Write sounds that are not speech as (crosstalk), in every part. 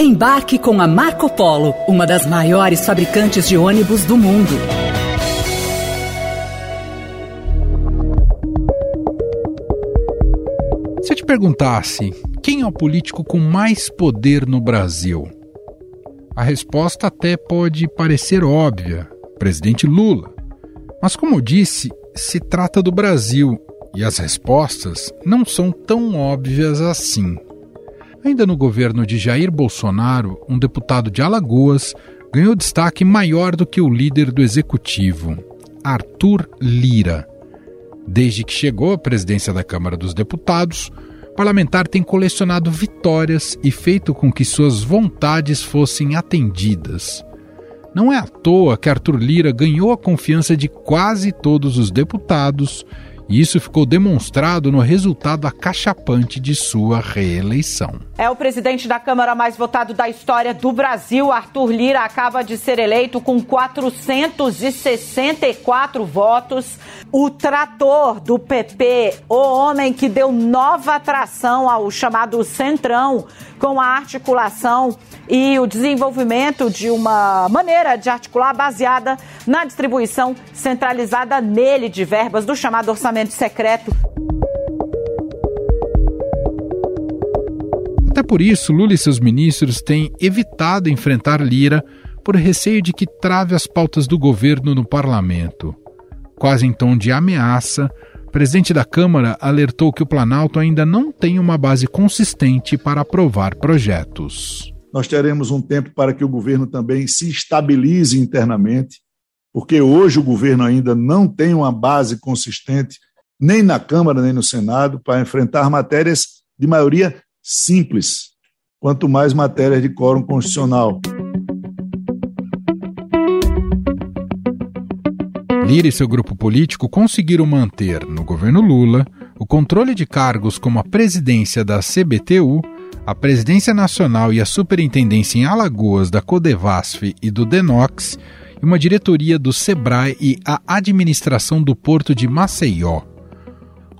Embarque com a Marco Polo, uma das maiores fabricantes de ônibus do mundo. Se eu te perguntasse quem é o político com mais poder no Brasil, a resposta até pode parecer óbvia: presidente Lula. Mas, como eu disse, se trata do Brasil e as respostas não são tão óbvias assim. Ainda no governo de Jair Bolsonaro, um deputado de Alagoas ganhou destaque maior do que o líder do executivo, Arthur Lira. Desde que chegou à presidência da Câmara dos Deputados, o parlamentar tem colecionado vitórias e feito com que suas vontades fossem atendidas. Não é à toa que Arthur Lira ganhou a confiança de quase todos os deputados e isso ficou demonstrado no resultado acachapante de sua reeleição. É o presidente da Câmara mais votado da história do Brasil, Arthur Lira, acaba de ser eleito com 464 votos. O trator do PP, o homem que deu nova atração ao chamado Centrão, com a articulação e o desenvolvimento de uma maneira de articular baseada na distribuição centralizada nele de verbas do chamado orçamento secreto. Até por isso, Lula e seus ministros têm evitado enfrentar Lira por receio de que trave as pautas do governo no parlamento. Quase em tom de ameaça, o presidente da Câmara alertou que o Planalto ainda não tem uma base consistente para aprovar projetos. Nós teremos um tempo para que o governo também se estabilize internamente, porque hoje o governo ainda não tem uma base consistente, nem na Câmara, nem no Senado, para enfrentar matérias de maioria simples, quanto mais matérias de quórum constitucional. Lira e seu grupo político conseguiram manter, no governo Lula, o controle de cargos como a presidência da CBTU, a presidência nacional e a superintendência em Alagoas da Codevasf e do Denox, e uma diretoria do SEBRAE e a administração do porto de Maceió.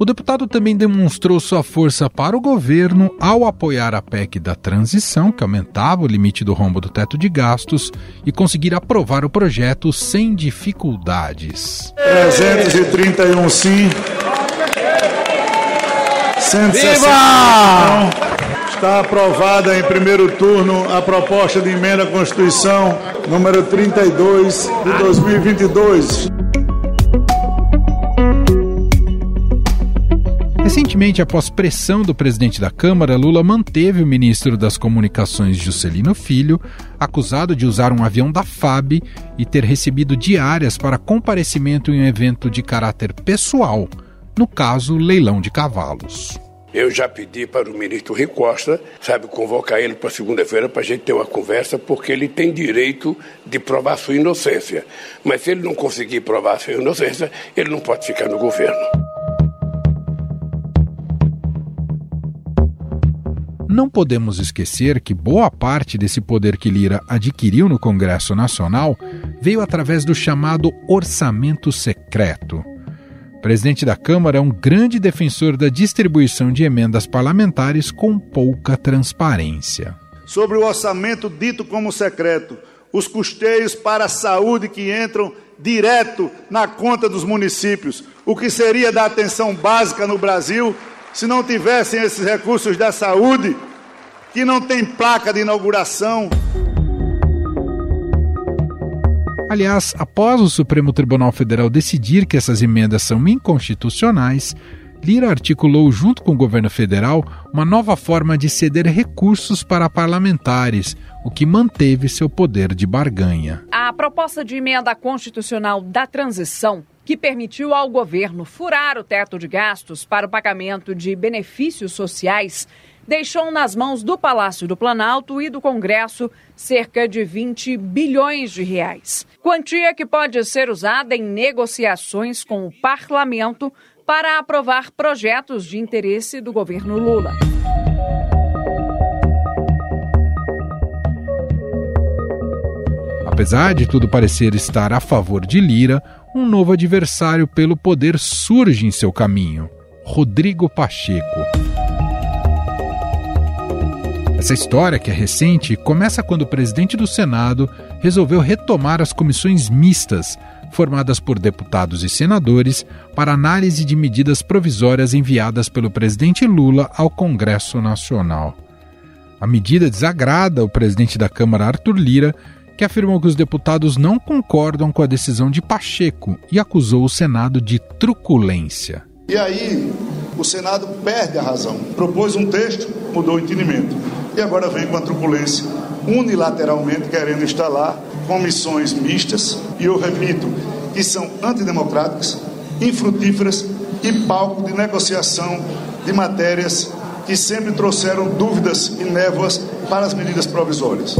O deputado também demonstrou sua força para o governo ao apoiar a PEC da transição, que aumentava o limite do rombo do teto de gastos, e conseguir aprovar o projeto sem dificuldades. 331 sim. 160 Viva! Está aprovada em primeiro turno a proposta de emenda à Constituição número 32 de 2022. Recentemente, após pressão do presidente da Câmara, Lula manteve o ministro das Comunicações, Juscelino Filho, acusado de usar um avião da FAB e ter recebido diárias para comparecimento em um evento de caráter pessoal, no caso, leilão de cavalos. Eu já pedi para o ministro Rui Costa, sabe, convocar ele para segunda-feira para a gente ter uma conversa, porque ele tem direito de provar sua inocência. Mas se ele não conseguir provar sua inocência, ele não pode ficar no governo. Não podemos esquecer que boa parte desse poder que Lira adquiriu no Congresso Nacional veio através do chamado orçamento secreto. O presidente da Câmara é um grande defensor da distribuição de emendas parlamentares com pouca transparência. Sobre o orçamento dito como secreto, os custeios para a saúde que entram direto na conta dos municípios, o que seria da atenção básica no Brasil se não tivessem esses recursos da saúde, que não tem placa de inauguração. Aliás, após o Supremo Tribunal Federal decidir que essas emendas são inconstitucionais, Lira articulou, junto com o governo federal, uma nova forma de ceder recursos para parlamentares, o que manteve seu poder de barganha. A proposta de emenda constitucional da transição, que permitiu ao governo furar o teto de gastos para o pagamento de benefícios sociais, deixou nas mãos do Palácio do Planalto e do Congresso cerca de 20 bilhões de reais. Quantia que pode ser usada em negociações com o parlamento para aprovar projetos de interesse do governo Lula. Apesar de tudo parecer estar a favor de Lira, um novo adversário pelo poder surge em seu caminho: Rodrigo Pacheco. Essa história, que é recente, começa quando o presidente do Senado resolveu retomar as comissões mistas, formadas por deputados e senadores, para análise de medidas provisórias enviadas pelo presidente Lula ao Congresso Nacional. A medida desagrada o presidente da Câmara, Arthur Lira, que afirmou que os deputados não concordam com a decisão de Pacheco e acusou o Senado de truculência. E aí, o Senado perde a razão. Propôs um texto, mudou o entendimento. E agora vem com a truculência, unilateralmente querendo instalar comissões mistas, e eu repito, que são antidemocráticas, infrutíferas e palco de negociação de matérias que sempre trouxeram dúvidas e névoas para as medidas provisórias.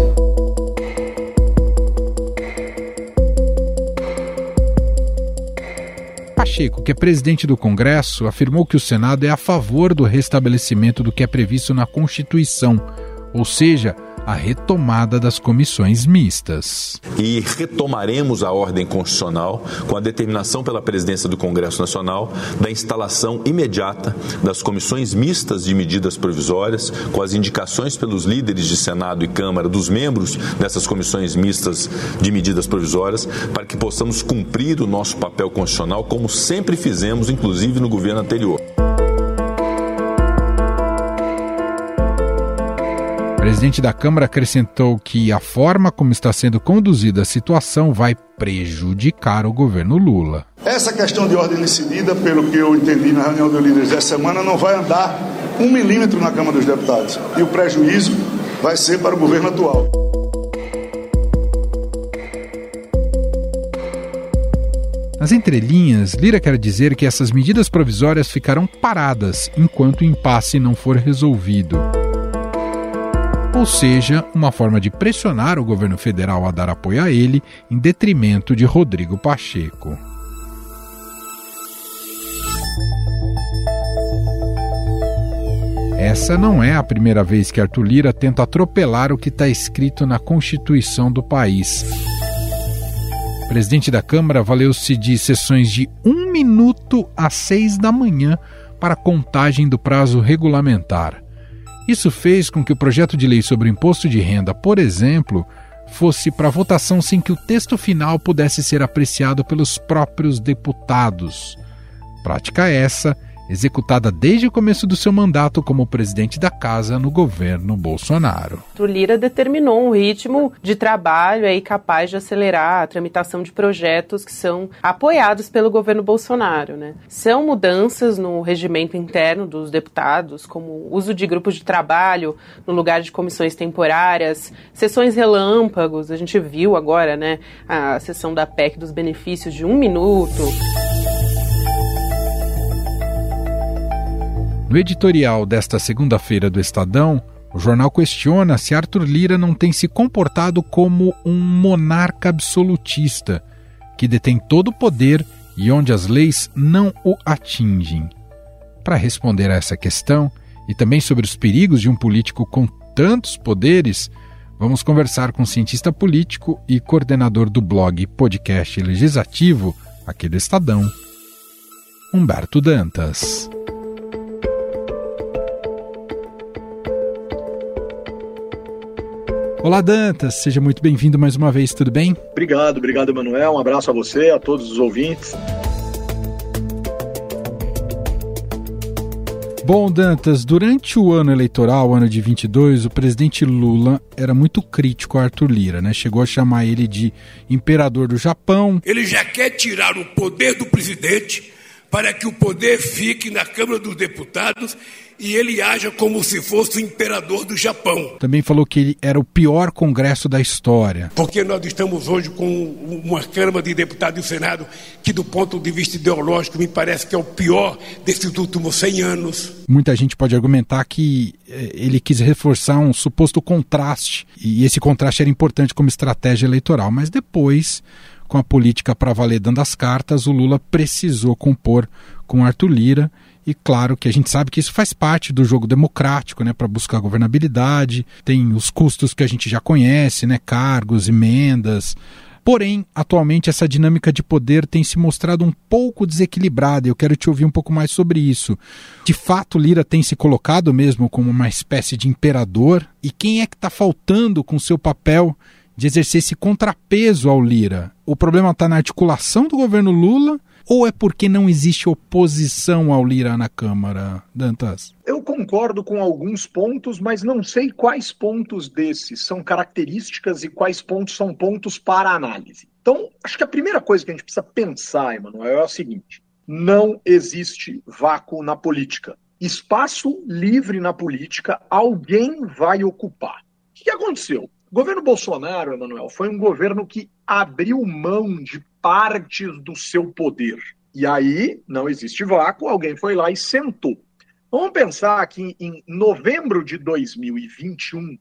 Pacheco, que é presidente do Congresso, afirmou que o Senado é a favor do restabelecimento do que é previsto na Constituição, ou seja, a retomada das comissões mistas. E retomaremos a ordem constitucional com a determinação pela presidência do Congresso Nacional da instalação imediata das comissões mistas de medidas provisórias, com as indicações pelos líderes de Senado e Câmara dos membros dessas comissões mistas de medidas provisórias, para que possamos cumprir o nosso papel constitucional como sempre fizemos, inclusive no governo anterior. Presidente da Câmara acrescentou que a forma como está sendo conduzida a situação vai prejudicar o governo Lula. Essa questão de ordem decidida, pelo que eu entendi na reunião dos líderes dessa semana, não vai andar um milímetro na Câmara dos Deputados. E o prejuízo vai ser para o governo atual. Nas entrelinhas, Lira quer dizer que essas medidas provisórias ficarão paradas enquanto o impasse não for resolvido ou seja, uma forma de pressionar o governo federal a dar apoio a ele em detrimento de Rodrigo Pacheco. Essa não é a primeira vez que Arthur Lira tenta atropelar o que está escrito na Constituição do país. O presidente da Câmara valeu-se de sessões de um minuto às seis da manhã para contagem do prazo regulamentar. Isso fez com que o projeto de lei sobre o imposto de renda, por exemplo, fosse para votação sem que o texto final pudesse ser apreciado pelos próprios deputados. Prática essa executada desde o começo do seu mandato como presidente da casa no governo Bolsonaro. O Lira determinou um ritmo de trabalho aí capaz de acelerar a tramitação de projetos que são apoiados pelo governo Bolsonaro, né? São mudanças no regimento interno dos deputados, como uso de grupos de trabalho no lugar de comissões temporárias, sessões relâmpagos, a gente viu agora, né, a sessão da PEC dos benefícios de um minuto. No editorial desta segunda-feira do Estadão, o jornal questiona se Arthur Lira não tem se comportado como um monarca absolutista, que detém todo o poder e onde as leis não o atingem. Para responder a essa questão e também sobre os perigos de um político com tantos poderes, vamos conversar com o cientista político e coordenador do blog Podcast Legislativo, aqui do Estadão, Humberto Dantas. Olá, Dantas, seja muito bem-vindo mais uma vez, tudo bem? Obrigado, obrigado, Emanuel. Um abraço a você, a todos os ouvintes. Bom, Dantas, durante o ano eleitoral, ano de 22, o presidente Lula era muito crítico a Arthur Lira, né? Chegou a chamar ele de imperador do Japão. Ele já quer tirar o poder do presidente para que o poder fique na Câmara dos Deputados e ele haja como se fosse o imperador do Japão. Também falou que ele era o pior congresso da história. Porque nós estamos hoje com uma Câmara de Deputados e Senado que, do ponto de vista ideológico, me parece que é o pior desses últimos 100 anos. Muita gente pode argumentar que eh, ele quis reforçar um suposto contraste, e esse contraste era importante como estratégia eleitoral, mas depois com a política para valer dando as cartas, o Lula precisou compor com Arthur Lira. E claro que a gente sabe que isso faz parte do jogo democrático, né, para buscar governabilidade. Tem os custos que a gente já conhece, né, cargos, emendas, Porém, atualmente essa dinâmica de poder tem se mostrado um pouco desequilibrada. Eu quero te ouvir um pouco mais sobre isso. De fato, Lira tem se colocado mesmo como uma espécie de imperador? E quem é que está faltando com seu papel de exercer esse contrapeso ao Lira? O problema está na articulação do governo Lula ou é porque não existe oposição ao Lira na Câmara, Dantas? Eu concordo com alguns pontos, mas não sei quais pontos desses são características e quais pontos são pontos para análise. Então, acho que a primeira coisa que a gente precisa pensar, Emanuel, é o seguinte: não existe vácuo na política. Espaço livre na política, alguém vai ocupar. O que aconteceu? O governo Bolsonaro, Emanuel, foi um governo que abriu mão de partes do seu poder. E aí não existe vácuo, alguém foi lá e sentou. Vamos pensar que em novembro de 2021,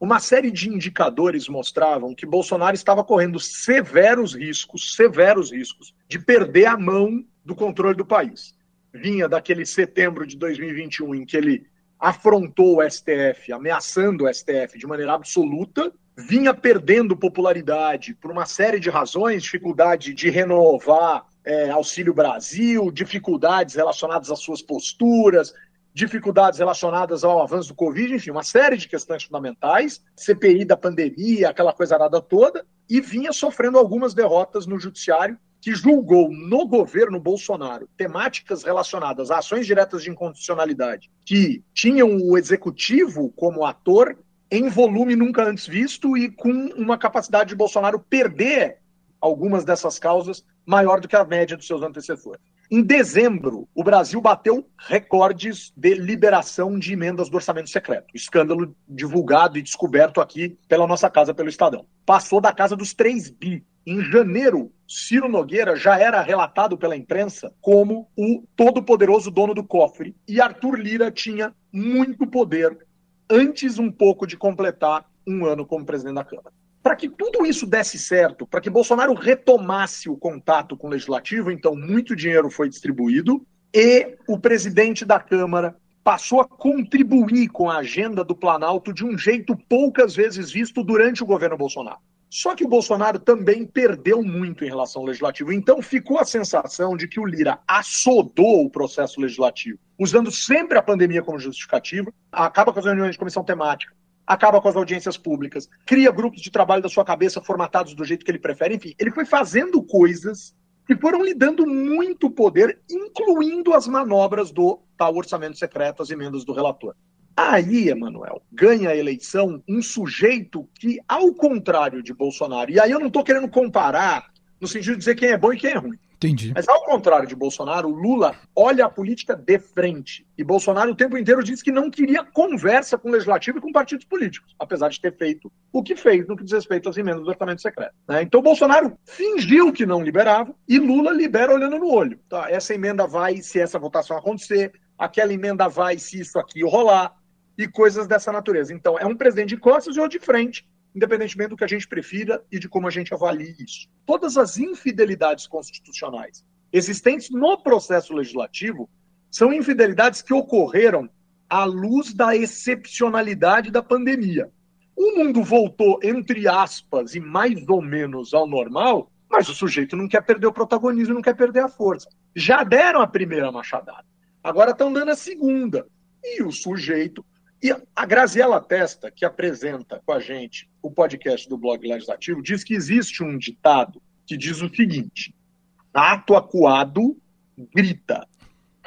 uma série de indicadores mostravam que Bolsonaro estava correndo severos riscos, severos riscos, de perder a mão do controle do país. Vinha daquele setembro de 2021 em que ele afrontou o STF, ameaçando o STF de maneira absoluta, vinha perdendo popularidade por uma série de razões, dificuldade de renovar é, Auxílio Brasil, dificuldades relacionadas às suas posturas, dificuldades relacionadas ao avanço do Covid, enfim, uma série de questões fundamentais, CPI da pandemia, aquela coisa nada toda, e vinha sofrendo algumas derrotas no judiciário, que julgou no governo Bolsonaro temáticas relacionadas a ações diretas de inconstitucionalidade que tinham o executivo como ator em volume nunca antes visto e com uma capacidade de Bolsonaro perder algumas dessas causas maior do que a média dos seus antecessores. Em dezembro, o Brasil bateu recordes de liberação de emendas do orçamento secreto. Escândalo divulgado e descoberto aqui pela nossa casa, pelo Estadão. Passou da casa dos 3 bi. Em janeiro, Ciro Nogueira já era relatado pela imprensa como o todo-poderoso dono do cofre. E Arthur Lira tinha muito poder antes um pouco de completar um ano como presidente da Câmara. Para que tudo isso desse certo, para que Bolsonaro retomasse o contato com o legislativo, então muito dinheiro foi distribuído e o presidente da Câmara passou a contribuir com a agenda do Planalto de um jeito poucas vezes visto durante o governo Bolsonaro. Só que o Bolsonaro também perdeu muito em relação ao legislativo. Então ficou a sensação de que o Lira assodou o processo legislativo, usando sempre a pandemia como justificativa, acaba com as reuniões de comissão temática, acaba com as audiências públicas, cria grupos de trabalho da sua cabeça formatados do jeito que ele prefere. Enfim, ele foi fazendo coisas que foram lhe dando muito poder, incluindo as manobras do tal orçamento secreto, as emendas do relator. Aí, Emanuel, ganha a eleição um sujeito que, ao contrário de Bolsonaro, e aí eu não estou querendo comparar no sentido de dizer quem é bom e quem é ruim. Entendi. Mas ao contrário de Bolsonaro, Lula olha a política de frente. E Bolsonaro o tempo inteiro disse que não queria conversa com o legislativo e com partidos políticos, apesar de ter feito o que fez no que diz respeito às emendas do orçamento secreto. Né? Então Bolsonaro fingiu que não liberava e Lula libera olhando no olho. Tá, essa emenda vai se essa votação acontecer, aquela emenda vai se isso aqui rolar e coisas dessa natureza. Então, é um presidente de costas outro de frente, independentemente do que a gente prefira e de como a gente avalie isso. Todas as infidelidades constitucionais existentes no processo legislativo são infidelidades que ocorreram à luz da excepcionalidade da pandemia. O mundo voltou, entre aspas, e mais ou menos ao normal, mas o sujeito não quer perder o protagonismo, não quer perder a força. Já deram a primeira machadada, agora estão dando a segunda. E o sujeito e a Graziela Testa, que apresenta com a gente o podcast do blog legislativo, diz que existe um ditado que diz o seguinte: ato acuado grita.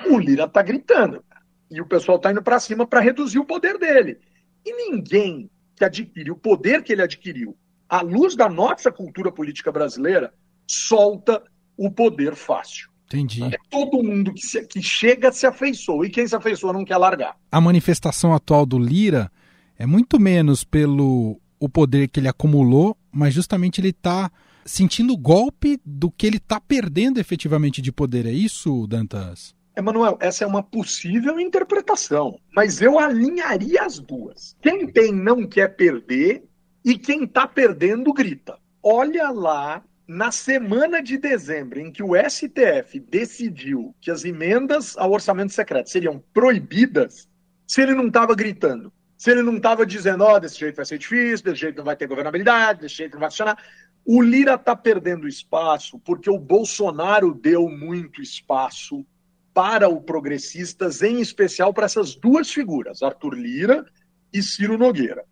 O Lira está gritando. E o pessoal está indo para cima para reduzir o poder dele. E ninguém que adquire o poder que ele adquiriu, à luz da nossa cultura política brasileira, solta o poder fácil. Entendi. É todo mundo que, se, que chega se afeiçoa e quem se afeiçoa não quer largar. A manifestação atual do Lira é muito menos pelo o poder que ele acumulou, mas justamente ele está sentindo o golpe do que ele está perdendo efetivamente de poder. É isso, Dantas? Emanuel, essa é uma possível interpretação, mas eu alinharia as duas. Quem tem não quer perder e quem está perdendo grita. Olha lá na semana de dezembro, em que o STF decidiu que as emendas ao orçamento secreto seriam proibidas, se ele não estava gritando, se ele não estava dizendo, ó, oh, desse jeito vai ser difícil, desse jeito não vai ter governabilidade, desse jeito não vai funcionar. O Lira está perdendo espaço porque o Bolsonaro deu muito espaço para o progressistas, em especial para essas duas figuras, Arthur Lira e Ciro Nogueira.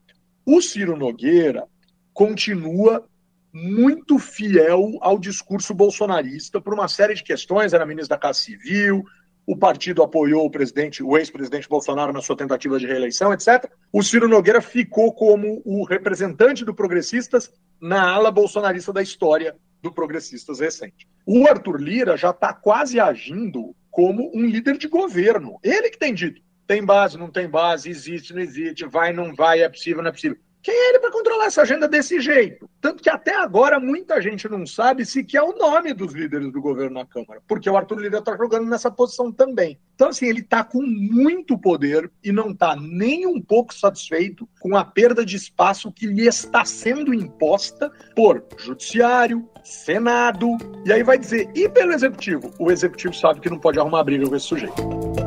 O Ciro Nogueira continua muito fiel ao discurso bolsonarista por uma série de questões, era ministro da Casa Civil, o partido apoiou o presidente, o ex-presidente Bolsonaro na sua tentativa de reeleição, etc. O Ciro Nogueira ficou como o representante do Progressistas na ala bolsonarista da história do Progressistas recente. O Arthur Lira já está quase agindo como um líder de governo. Ele que tem dito: tem base, não tem base, existe, não existe, vai, não vai, é possível, não é possível. Quem é ele para controlar essa agenda desse jeito? Tanto que até agora muita gente não sabe se que é o nome dos líderes do governo na Câmara, porque o Arthur Lira está jogando nessa posição também. Então, assim, ele está com muito poder e não está nem um pouco satisfeito com a perda de espaço que lhe está sendo imposta por Judiciário, Senado, e aí vai dizer, e pelo Executivo? O Executivo sabe que não pode arrumar briga com esse sujeito.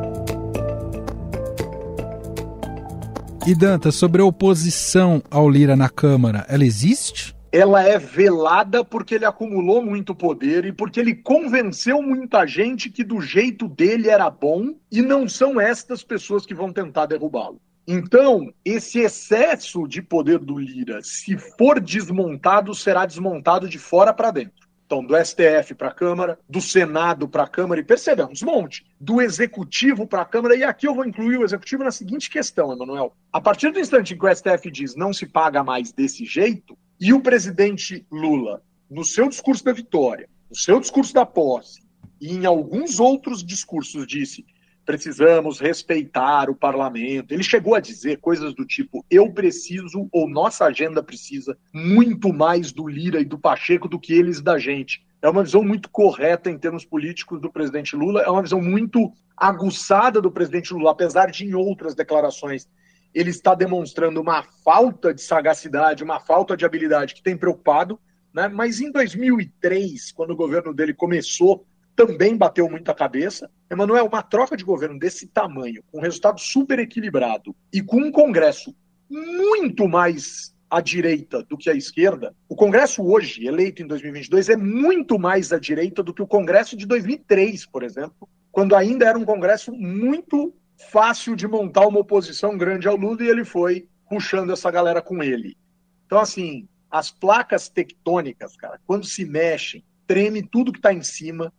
E Danta, sobre a oposição ao Lira na Câmara, ela existe? Ela é velada porque ele acumulou muito poder e porque ele convenceu muita gente que do jeito dele era bom e não são estas pessoas que vão tentar derrubá-lo. Então, esse excesso de poder do Lira, se for desmontado, será desmontado de fora para dentro. Então, do STF para a Câmara, do Senado para a Câmara, e percebemos, monte, do Executivo para a Câmara, e aqui eu vou incluir o Executivo na seguinte questão, Emanuel. A partir do instante em que o STF diz não se paga mais desse jeito, e o presidente Lula, no seu discurso da vitória, no seu discurso da posse, e em alguns outros discursos disse precisamos respeitar o parlamento. Ele chegou a dizer coisas do tipo: eu preciso, ou nossa agenda precisa, muito mais do Lira e do Pacheco do que eles da gente. É uma visão muito correta em termos políticos do presidente Lula, é uma visão muito aguçada do presidente Lula, apesar de em outras declarações ele está demonstrando uma falta de sagacidade, uma falta de habilidade que tem preocupado. Né? Mas em 2003, quando o governo dele começou também bateu muita cabeça. Emanuel, uma troca de governo desse tamanho, com um resultado super equilibrado e com um Congresso muito mais à direita do que à esquerda, o Congresso hoje, eleito em 2022, é muito mais à direita do que o Congresso de 2003, por exemplo, quando ainda era um Congresso muito fácil de montar uma oposição grande ao Lula e ele foi puxando essa galera com ele. Então, assim, as placas tectônicas, cara, quando se mexem, treme tudo que está em cima,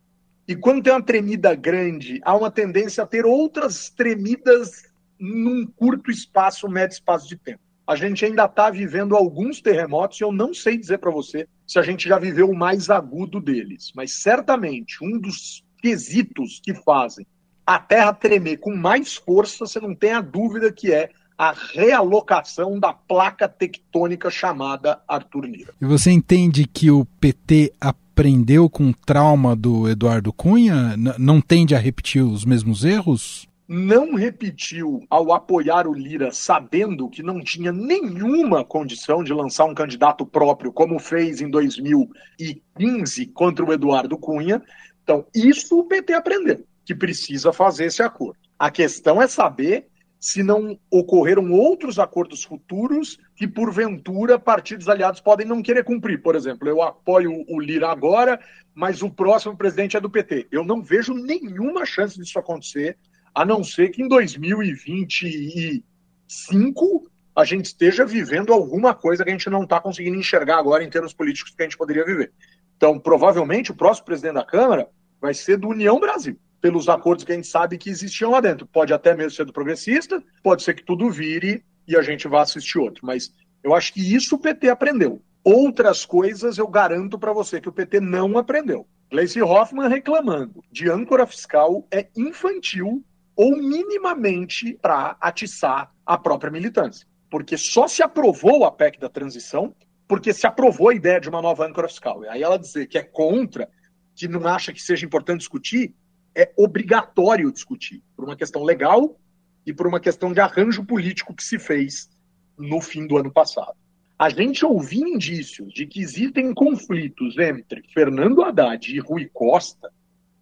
e quando tem uma tremida grande, há uma tendência a ter outras tremidas num curto espaço, médio espaço de tempo. A gente ainda está vivendo alguns terremotos e eu não sei dizer para você se a gente já viveu o mais agudo deles, mas certamente um dos quesitos que fazem a Terra tremer com mais força, você não tem a dúvida que é a realocação da placa tectônica chamada Arthur Lira. E você entende que o PT aprendeu com o trauma do Eduardo Cunha? Não tende a repetir os mesmos erros? Não repetiu ao apoiar o Lira, sabendo que não tinha nenhuma condição de lançar um candidato próprio, como fez em 2015 contra o Eduardo Cunha. Então, isso o PT aprendeu, que precisa fazer esse acordo. A questão é saber se não ocorreram outros acordos futuros que, porventura, partidos aliados podem não querer cumprir. Por exemplo, eu apoio o Lira agora, mas o próximo presidente é do PT. Eu não vejo nenhuma chance disso acontecer, a não ser que em 2025 a gente esteja vivendo alguma coisa que a gente não está conseguindo enxergar agora em termos políticos que a gente poderia viver. Então, provavelmente, o próximo presidente da Câmara vai ser do União Brasil pelos acordos que a gente sabe que existiam lá dentro. Pode até mesmo ser do progressista, pode ser que tudo vire e a gente vá assistir outro. Mas eu acho que isso o PT aprendeu. Outras coisas eu garanto para você que o PT não aprendeu. Gleice Hoffmann reclamando de âncora fiscal é infantil ou minimamente para atiçar a própria militância. Porque só se aprovou a PEC da transição porque se aprovou a ideia de uma nova âncora fiscal. E aí ela dizer que é contra, que não acha que seja importante discutir, é obrigatório discutir, por uma questão legal e por uma questão de arranjo político que se fez no fim do ano passado. A gente ouvir indícios de que existem conflitos entre Fernando Haddad e Rui Costa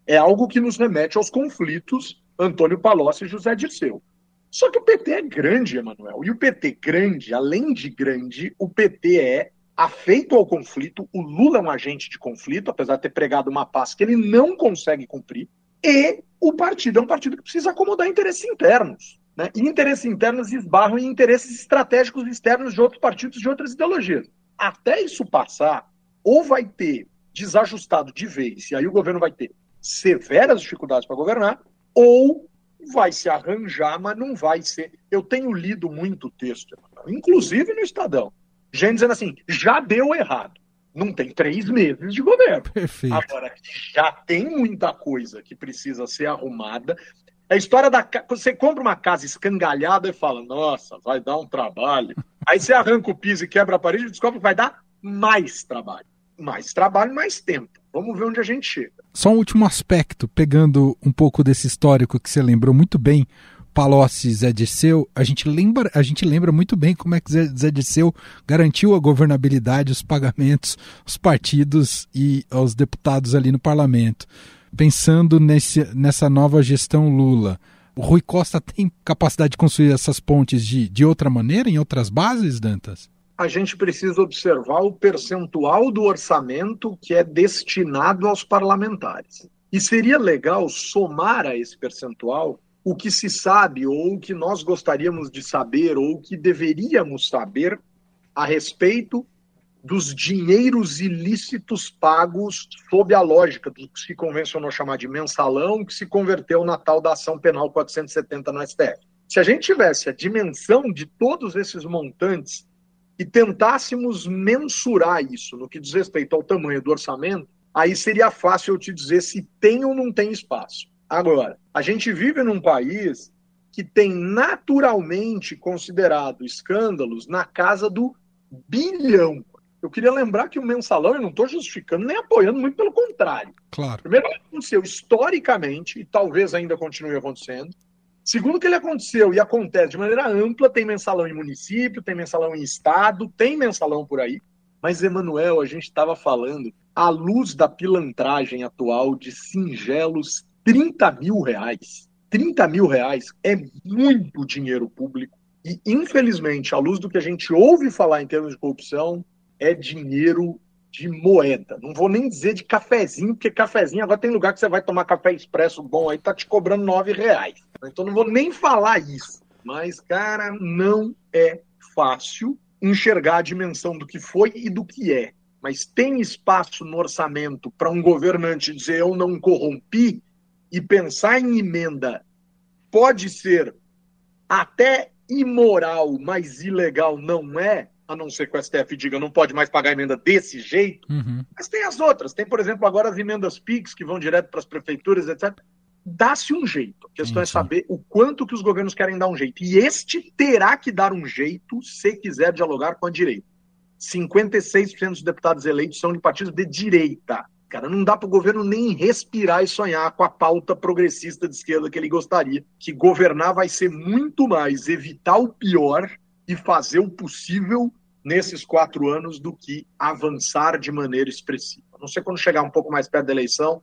é algo que nos remete aos conflitos Antônio Palocci e José Dirceu. Só que o PT é grande, Emanuel. E o PT grande, além de grande, o PT é afeito ao conflito, o Lula é um agente de conflito, apesar de ter pregado uma paz que ele não consegue cumprir, e o partido é um partido que precisa acomodar interesses internos. Né? E interesses internos esbarram em interesses estratégicos externos de outros partidos de outras ideologias. Até isso passar, ou vai ter desajustado de vez, e aí o governo vai ter severas dificuldades para governar, ou vai se arranjar, mas não vai ser. Eu tenho lido muito texto, inclusive no Estadão, gente dizendo assim: já deu errado. Não tem três meses de governo. Perfeito. Agora, já tem muita coisa que precisa ser arrumada. É a história da. Você compra uma casa escangalhada e fala, nossa, vai dar um trabalho. (laughs) Aí você arranca o piso e quebra a parede e descobre que vai dar mais trabalho. Mais trabalho, mais tempo. Vamos ver onde a gente chega. Só um último aspecto, pegando um pouco desse histórico que você lembrou muito bem, Palocci Zé Dirceu, a gente lembra, a gente lembra muito bem como é que Zé, Zé Dirceu garantiu a governabilidade, os pagamentos, os partidos e aos deputados ali no parlamento. Pensando nesse, nessa nova gestão Lula, o Rui Costa tem capacidade de construir essas pontes de, de outra maneira, em outras bases, Dantas? a gente precisa observar o percentual do orçamento que é destinado aos parlamentares. E seria legal somar a esse percentual o que se sabe, ou o que nós gostaríamos de saber, ou o que deveríamos saber a respeito dos dinheiros ilícitos pagos sob a lógica do que se convencionou chamar de mensalão, que se converteu na tal da ação penal 470 no STF. Se a gente tivesse a dimensão de todos esses montantes e tentássemos mensurar isso no que diz respeito ao tamanho do orçamento, aí seria fácil eu te dizer se tem ou não tem espaço. Agora, a gente vive num país que tem naturalmente considerado escândalos na casa do bilhão. Eu queria lembrar que o mensalão, eu não estou justificando nem apoiando, muito pelo contrário. Claro. Primeiro, aconteceu historicamente, e talvez ainda continue acontecendo, Segundo que ele aconteceu e acontece de maneira ampla, tem mensalão em município, tem mensalão em estado, tem mensalão por aí. Mas, Emanuel, a gente estava falando, à luz da pilantragem atual de singelos 30 mil reais. 30 mil reais é muito dinheiro público. E, infelizmente, à luz do que a gente ouve falar em termos de corrupção, é dinheiro de moeda. Não vou nem dizer de cafezinho, porque cafezinho agora tem lugar que você vai tomar café expresso bom aí, tá te cobrando nove reais. Então não vou nem falar isso. Mas, cara, não é fácil enxergar a dimensão do que foi e do que é. Mas tem espaço no orçamento para um governante dizer eu não corrompi e pensar em emenda pode ser até imoral, mas ilegal não é, a não ser que o STF diga não pode mais pagar emenda desse jeito. Uhum. Mas tem as outras. Tem, por exemplo, agora as emendas PIX que vão direto para as prefeituras, etc. Dá-se um jeito. A questão é saber o quanto que os governos querem dar um jeito. E este terá que dar um jeito se quiser dialogar com a direita. 56% dos deputados eleitos são de partidos de direita. Cara, não dá para o governo nem respirar e sonhar com a pauta progressista de esquerda que ele gostaria. Que governar vai ser muito mais evitar o pior e fazer o possível nesses quatro anos do que avançar de maneira expressiva. A não ser quando chegar um pouco mais perto da eleição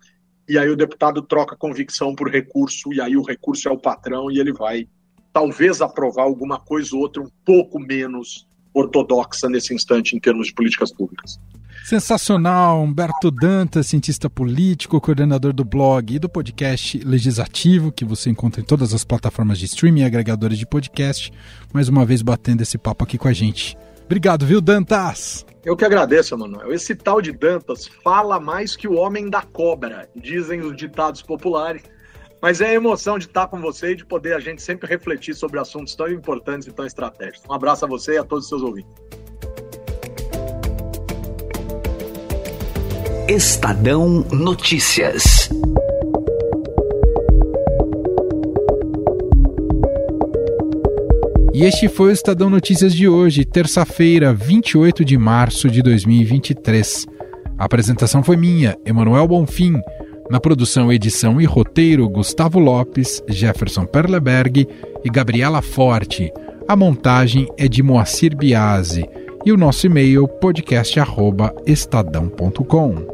e aí o deputado troca convicção por recurso e aí o recurso é o patrão e ele vai talvez aprovar alguma coisa ou outra um pouco menos ortodoxa nesse instante em termos de políticas públicas. Sensacional, Humberto Dantas, cientista político, coordenador do blog e do podcast Legislativo, que você encontra em todas as plataformas de streaming e agregadores de podcast. Mais uma vez batendo esse papo aqui com a gente. Obrigado, viu, Dantas? Eu que agradeço, Manuel. Esse tal de Dantas fala mais que o homem da cobra, dizem os ditados populares. Mas é a emoção de estar com você e de poder a gente sempre refletir sobre assuntos tão importantes e tão estratégicos. Um abraço a você e a todos os seus ouvintes. Estadão Notícias. E este foi o Estadão Notícias de hoje, terça-feira, 28 de março de 2023. A apresentação foi minha, Emanuel Bonfim. Na produção, edição e roteiro, Gustavo Lopes, Jefferson Perleberg e Gabriela Forte. A montagem é de Moacir Biasi e o nosso e-mail podcast@estadão.com.